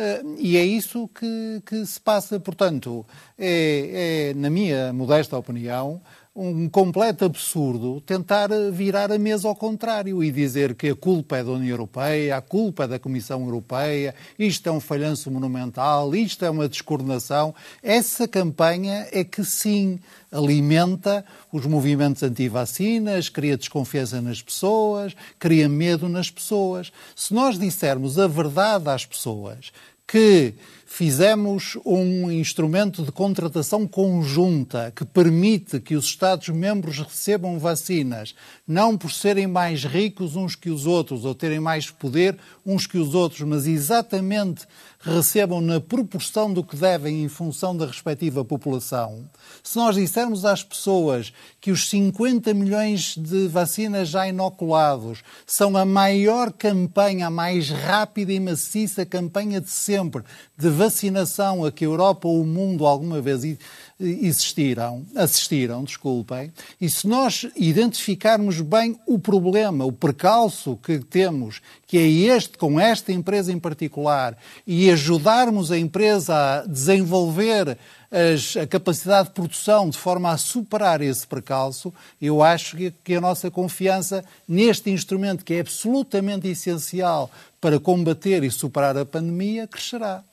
Uh, e é isso que, que, se passa. Portanto, é, é, na minha modesta opinião, um completo absurdo tentar virar a mesa ao contrário e dizer que a culpa é da União Europeia, a culpa é da Comissão Europeia, isto é um falhanço monumental, isto é uma descoordenação. Essa campanha é que sim alimenta os movimentos anti-vacinas, cria desconfiança nas pessoas, cria medo nas pessoas. Se nós dissermos a verdade às pessoas que fizemos um instrumento de contratação conjunta que permite que os Estados-membros recebam vacinas, não por serem mais ricos uns que os outros ou terem mais poder uns que os outros, mas exatamente recebam na proporção do que devem em função da respectiva população. Se nós dissermos às pessoas que os 50 milhões de vacinas já inoculados são a maior campanha, a mais rápida e maciça campanha de sempre de vacinação a que a Europa ou o mundo alguma vez existiram, assistiram, desculpem, e se nós identificarmos bem o problema, o percalço que temos, que é este com esta empresa em particular, e ajudarmos a empresa a desenvolver as, a capacidade de produção de forma a superar esse percalço, eu acho que, que a nossa confiança neste instrumento, que é absolutamente essencial para combater e superar a pandemia, crescerá.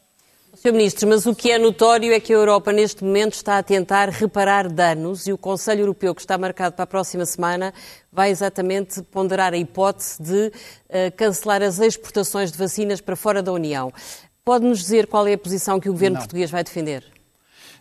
Sr. Ministro, mas o que é notório é que a Europa neste momento está a tentar reparar danos e o Conselho Europeu, que está marcado para a próxima semana, vai exatamente ponderar a hipótese de uh, cancelar as exportações de vacinas para fora da União. Pode-nos dizer qual é a posição que o governo Não. português vai defender?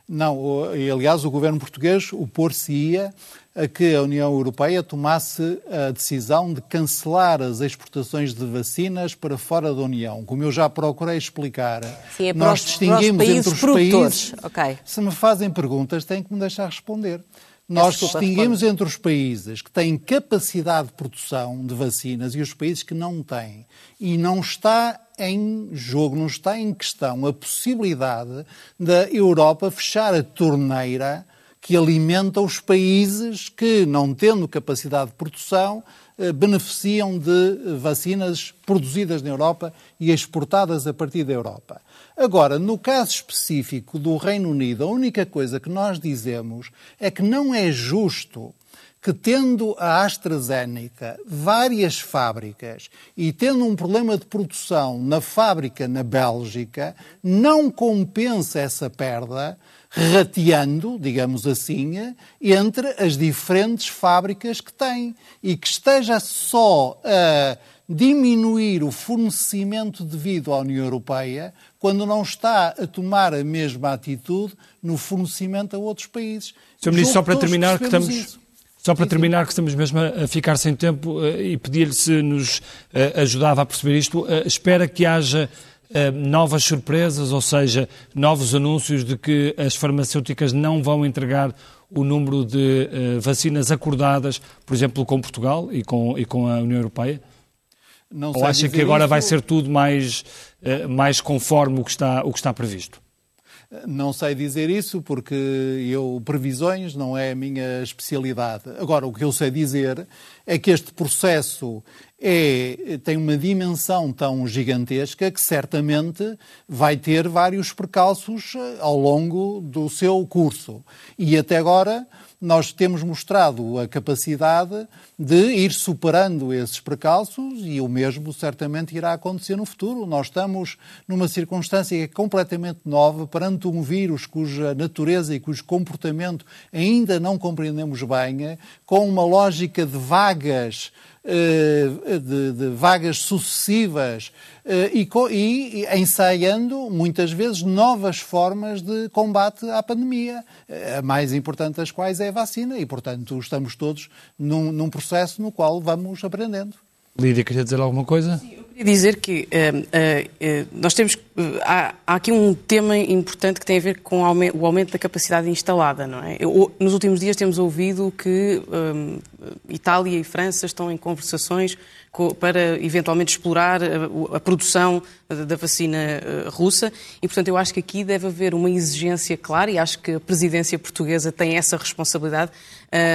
Não, aliás, o governo português opor-se-ia a que a União Europeia tomasse a decisão de cancelar as exportações de vacinas para fora da União. Como eu já procurei explicar, Sim, é nós os, distinguimos entre os países. Okay. Se me fazem perguntas, têm que me deixar responder. Nós distinguimos responde. entre os países que têm capacidade de produção de vacinas e os países que não têm. E não está em jogo, não está em questão a possibilidade da Europa fechar a torneira que alimenta os países que, não tendo capacidade de produção, eh, beneficiam de vacinas produzidas na Europa e exportadas a partir da Europa. Agora, no caso específico do Reino Unido, a única coisa que nós dizemos é que não é justo que, tendo a AstraZeneca várias fábricas e tendo um problema de produção na fábrica na Bélgica, não compensa essa perda rateando, digamos assim, entre as diferentes fábricas que tem e que esteja só a diminuir o fornecimento devido à União Europeia quando não está a tomar a mesma atitude no fornecimento a outros países. Sr. Ministro, só para terminar, que estamos. Isso. Só para terminar, que estamos mesmo a ficar sem tempo eh, e pedir-lhe se nos eh, ajudava a perceber isto, eh, espera que haja novas surpresas, ou seja, novos anúncios de que as farmacêuticas não vão entregar o número de vacinas acordadas, por exemplo, com Portugal e com, e com a União Europeia? Não Ou acha que agora isso... vai ser tudo mais, mais conforme o que, está, o que está previsto? Não sei dizer isso porque eu previsões não é a minha especialidade. Agora, o que eu sei dizer é que este processo é, tem uma dimensão tão gigantesca que certamente vai ter vários percalços eh, ao longo do seu curso. E até agora nós temos mostrado a capacidade de ir superando esses precalços e o mesmo certamente irá acontecer no futuro. Nós estamos numa circunstância é completamente nova perante um vírus cuja natureza e cujo comportamento ainda não compreendemos bem, com uma lógica de vagas eh, de, de vagas sucessivas eh, e, e ensaiando muitas vezes novas formas de combate à pandemia, a mais importante das quais é a vacina e, portanto, estamos todos num, num processo no qual vamos aprendendo. Lídia, queria dizer alguma coisa? Sim, eu queria dizer que uh, uh, nós temos. Uh, há, há, aqui um tema importante que tem a ver com o aumento, da capacidade instalada, não é? Eu, nos últimos dias temos ouvido que Itália e França estão em conversações para eventualmente explorar a, a produção da vacina uh, russa e, portanto, eu acho que aqui deve haver uma exigência clara e acho que a presidência portuguesa tem essa responsabilidade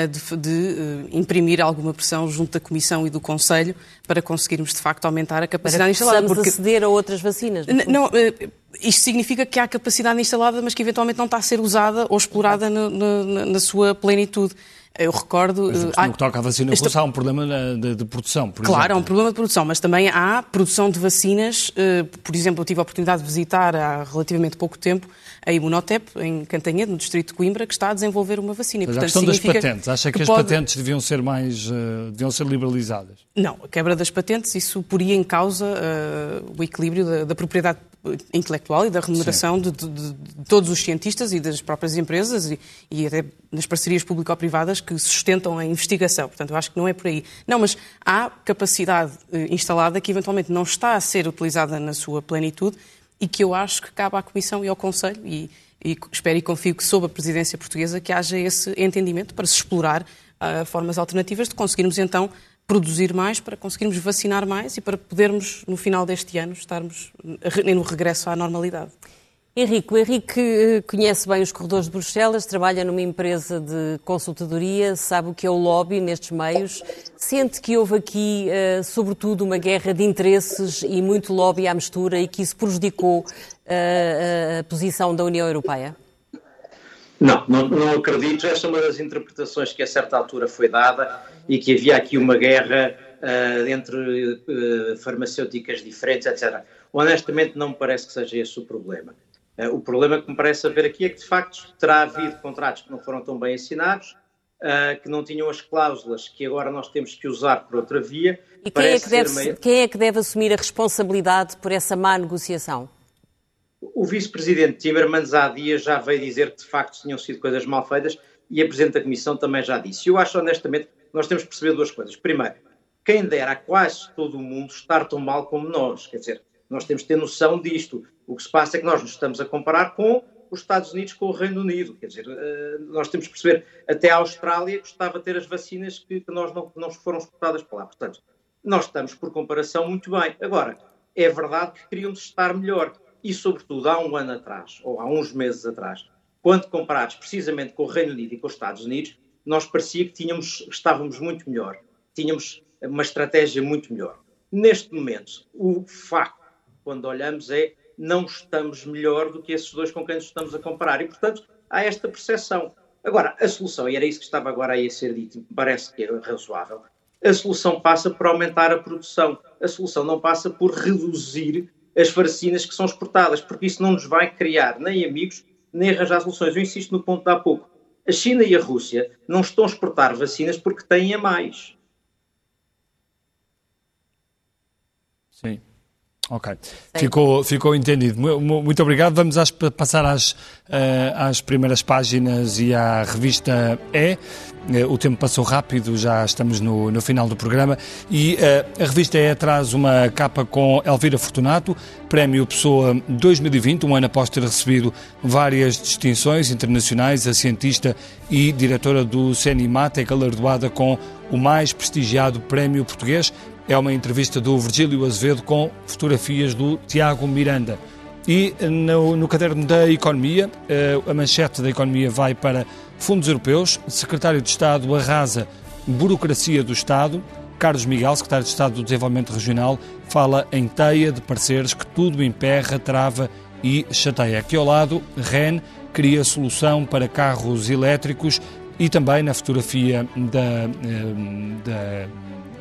de, de uh, imprimir alguma pressão junto da Comissão e do Conselho para conseguirmos, de facto, aumentar a capacidade para instalada. Porque aceder a outras vacinas. Não, isto significa que há capacidade instalada, mas que eventualmente não está a ser usada ou explorada na, na, na sua plenitude. Eu recordo. Mas, no que toca à vacina russa, há um problema de, de produção, por Claro, exemplo. há um problema de produção, mas também há produção de vacinas. Eh, por exemplo, eu tive a oportunidade de visitar há relativamente pouco tempo a Imunotep, em Cantanhede, no distrito de Coimbra, que está a desenvolver uma vacina. Mas a questão das patentes, acha que, que as pode... patentes deviam ser mais, uh, deviam ser liberalizadas? Não, a quebra das patentes, isso poria em causa uh, o equilíbrio da, da propriedade intelectual e da remuneração de, de, de, todos os cientistas e das próprias empresas e, e até nas parcerias público-privadas que sustentam a investigação. Portanto, eu acho que não é por aí. Não, mas há capacidade eh, instalada que eventualmente não está a ser utilizada na sua plenitude e que eu acho que cabe à Comissão e ao Conselho e, e espero e confio que sob a presidência portuguesa que haja esse entendimento para se explorar uh, formas alternativas de conseguirmos então produzir mais, para conseguirmos vacinar mais e para podermos, no final deste ano, estarmos no regresso à normalidade. Henrique, o Henrique eh, conhece bem os corredores de Bruxelas, trabalha numa empresa de consultadoria, sabe o que é o lobby nestes meios. Sente que houve aqui, uh, sobretudo, uma guerra de interesses e muito lobby à mistura e que isso prejudicou uh, a posição da União Europeia? Não, não, não, acredito. Essa é uma das interpretações que a certa altura foi dada e que havia aqui uma guerra uh, entre uh, farmacêuticas diferentes, etc. Honestamente, não me parece que seja esse o problema. Uh, o problema que me parece haver aqui é que, de facto, terá havido contratos que não foram tão bem assinados, que não tinham as cláusulas que agora nós temos que usar por outra via. E quem é, que deve, meio... quem é que deve assumir a responsabilidade por essa má negociação? O vice-presidente Timmermans há dias já veio dizer que de facto tinham sido coisas mal feitas e a presidente da Comissão também já disse. Eu acho honestamente nós temos que perceber duas coisas. Primeiro, quem dera a quase todo o mundo estar tão mal como nós. Quer dizer, nós temos que ter noção disto. O que se passa é que nós nos estamos a comparar com os Estados Unidos com o Reino Unido. Quer dizer, eh, nós temos que perceber, até a Austrália gostava de ter as vacinas que nós não, não foram exportadas para lá. Portanto, nós estamos, por comparação, muito bem. Agora, é verdade que queríamos estar melhor e, sobretudo, há um ano atrás, ou há uns meses atrás, quando comparados precisamente com o Reino Unido e com os Estados Unidos, nós parecia que tínhamos, estávamos muito melhor, tínhamos uma estratégia muito melhor. Neste momento, o facto, quando olhamos, é não estamos melhor do que esses dois com quem nos estamos a comparar. E, portanto, há esta percepção. Agora, a solução, e era isso que estava agora aí a ser dito, parece que é razoável, a solução passa por aumentar a produção. A solução não passa por reduzir as vacinas que são exportadas, porque isso não nos vai criar nem amigos, nem arranjar soluções. Eu insisto no ponto de há pouco. A China e a Rússia não estão a exportar vacinas porque têm a mais. Sim. Ok, ficou, ficou entendido. Muito obrigado. Vamos às, passar às, uh, às primeiras páginas e à revista E. Uh, o tempo passou rápido, já estamos no, no final do programa. E uh, a revista E traz uma capa com Elvira Fortunato, Prémio Pessoa 2020, um ano após ter recebido várias distinções internacionais. A cientista e diretora do CNIMAT é galardoada com o mais prestigiado prémio português é uma entrevista do Virgílio Azevedo com fotografias do Tiago Miranda. E no, no caderno da Economia, eh, a manchete da Economia vai para fundos europeus. Secretário de Estado arrasa burocracia do Estado. Carlos Miguel, secretário de Estado do Desenvolvimento Regional, fala em teia de pareceres que tudo emperra, trava e chateia. Aqui ao lado, REN cria solução para carros elétricos e também na fotografia da, eh, da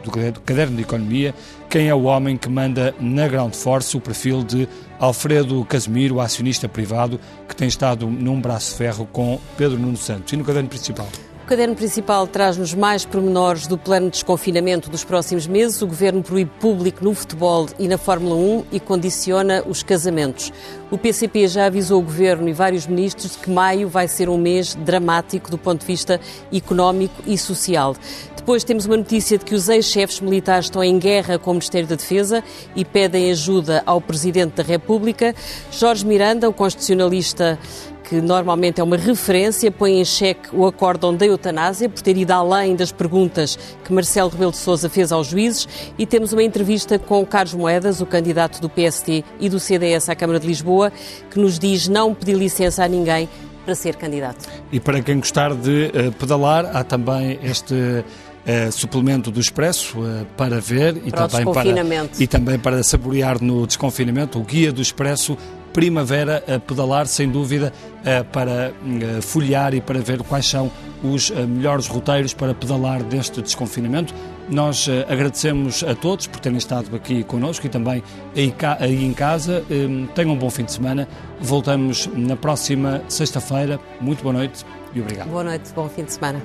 do Caderno de Economia, quem é o homem que manda na Ground Force o perfil de Alfredo Casemiro, acionista privado, que tem estado num braço ferro com Pedro Nuno Santos. E no caderno principal? Caderno principal traz-nos mais pormenores do plano de desconfinamento dos próximos meses. O Governo proíbe público no futebol e na Fórmula 1 e condiciona os casamentos. O PCP já avisou o Governo e vários ministros de que maio vai ser um mês dramático do ponto de vista económico e social. Depois temos uma notícia de que os ex-chefes militares estão em guerra com o Ministério da Defesa e pedem ajuda ao Presidente da República. Jorge Miranda, o constitucionalista que normalmente é uma referência, põe em xeque o acórdão da eutanásia por ter ido além das perguntas que Marcelo Rebelo de Sousa fez aos juízes e temos uma entrevista com Carlos Moedas, o candidato do PST e do CDS à Câmara de Lisboa, que nos diz não pedir licença a ninguém para ser candidato. E para quem gostar de uh, pedalar, há também este uh, suplemento do Expresso uh, para ver e para também para, e também para saborear no desconfinamento, o guia do Expresso primavera a pedalar, sem dúvida, eh, para folhear e para ver quais são os melhores roteiros para pedalar deste desconfinamento. Nós agradecemos a todos por terem estado aqui connosco e também aí em casa. Tenham um bom fim de semana. Voltamos na próxima sexta-feira. Muito boa noite e obrigado. Boa noite, bom fim de semana.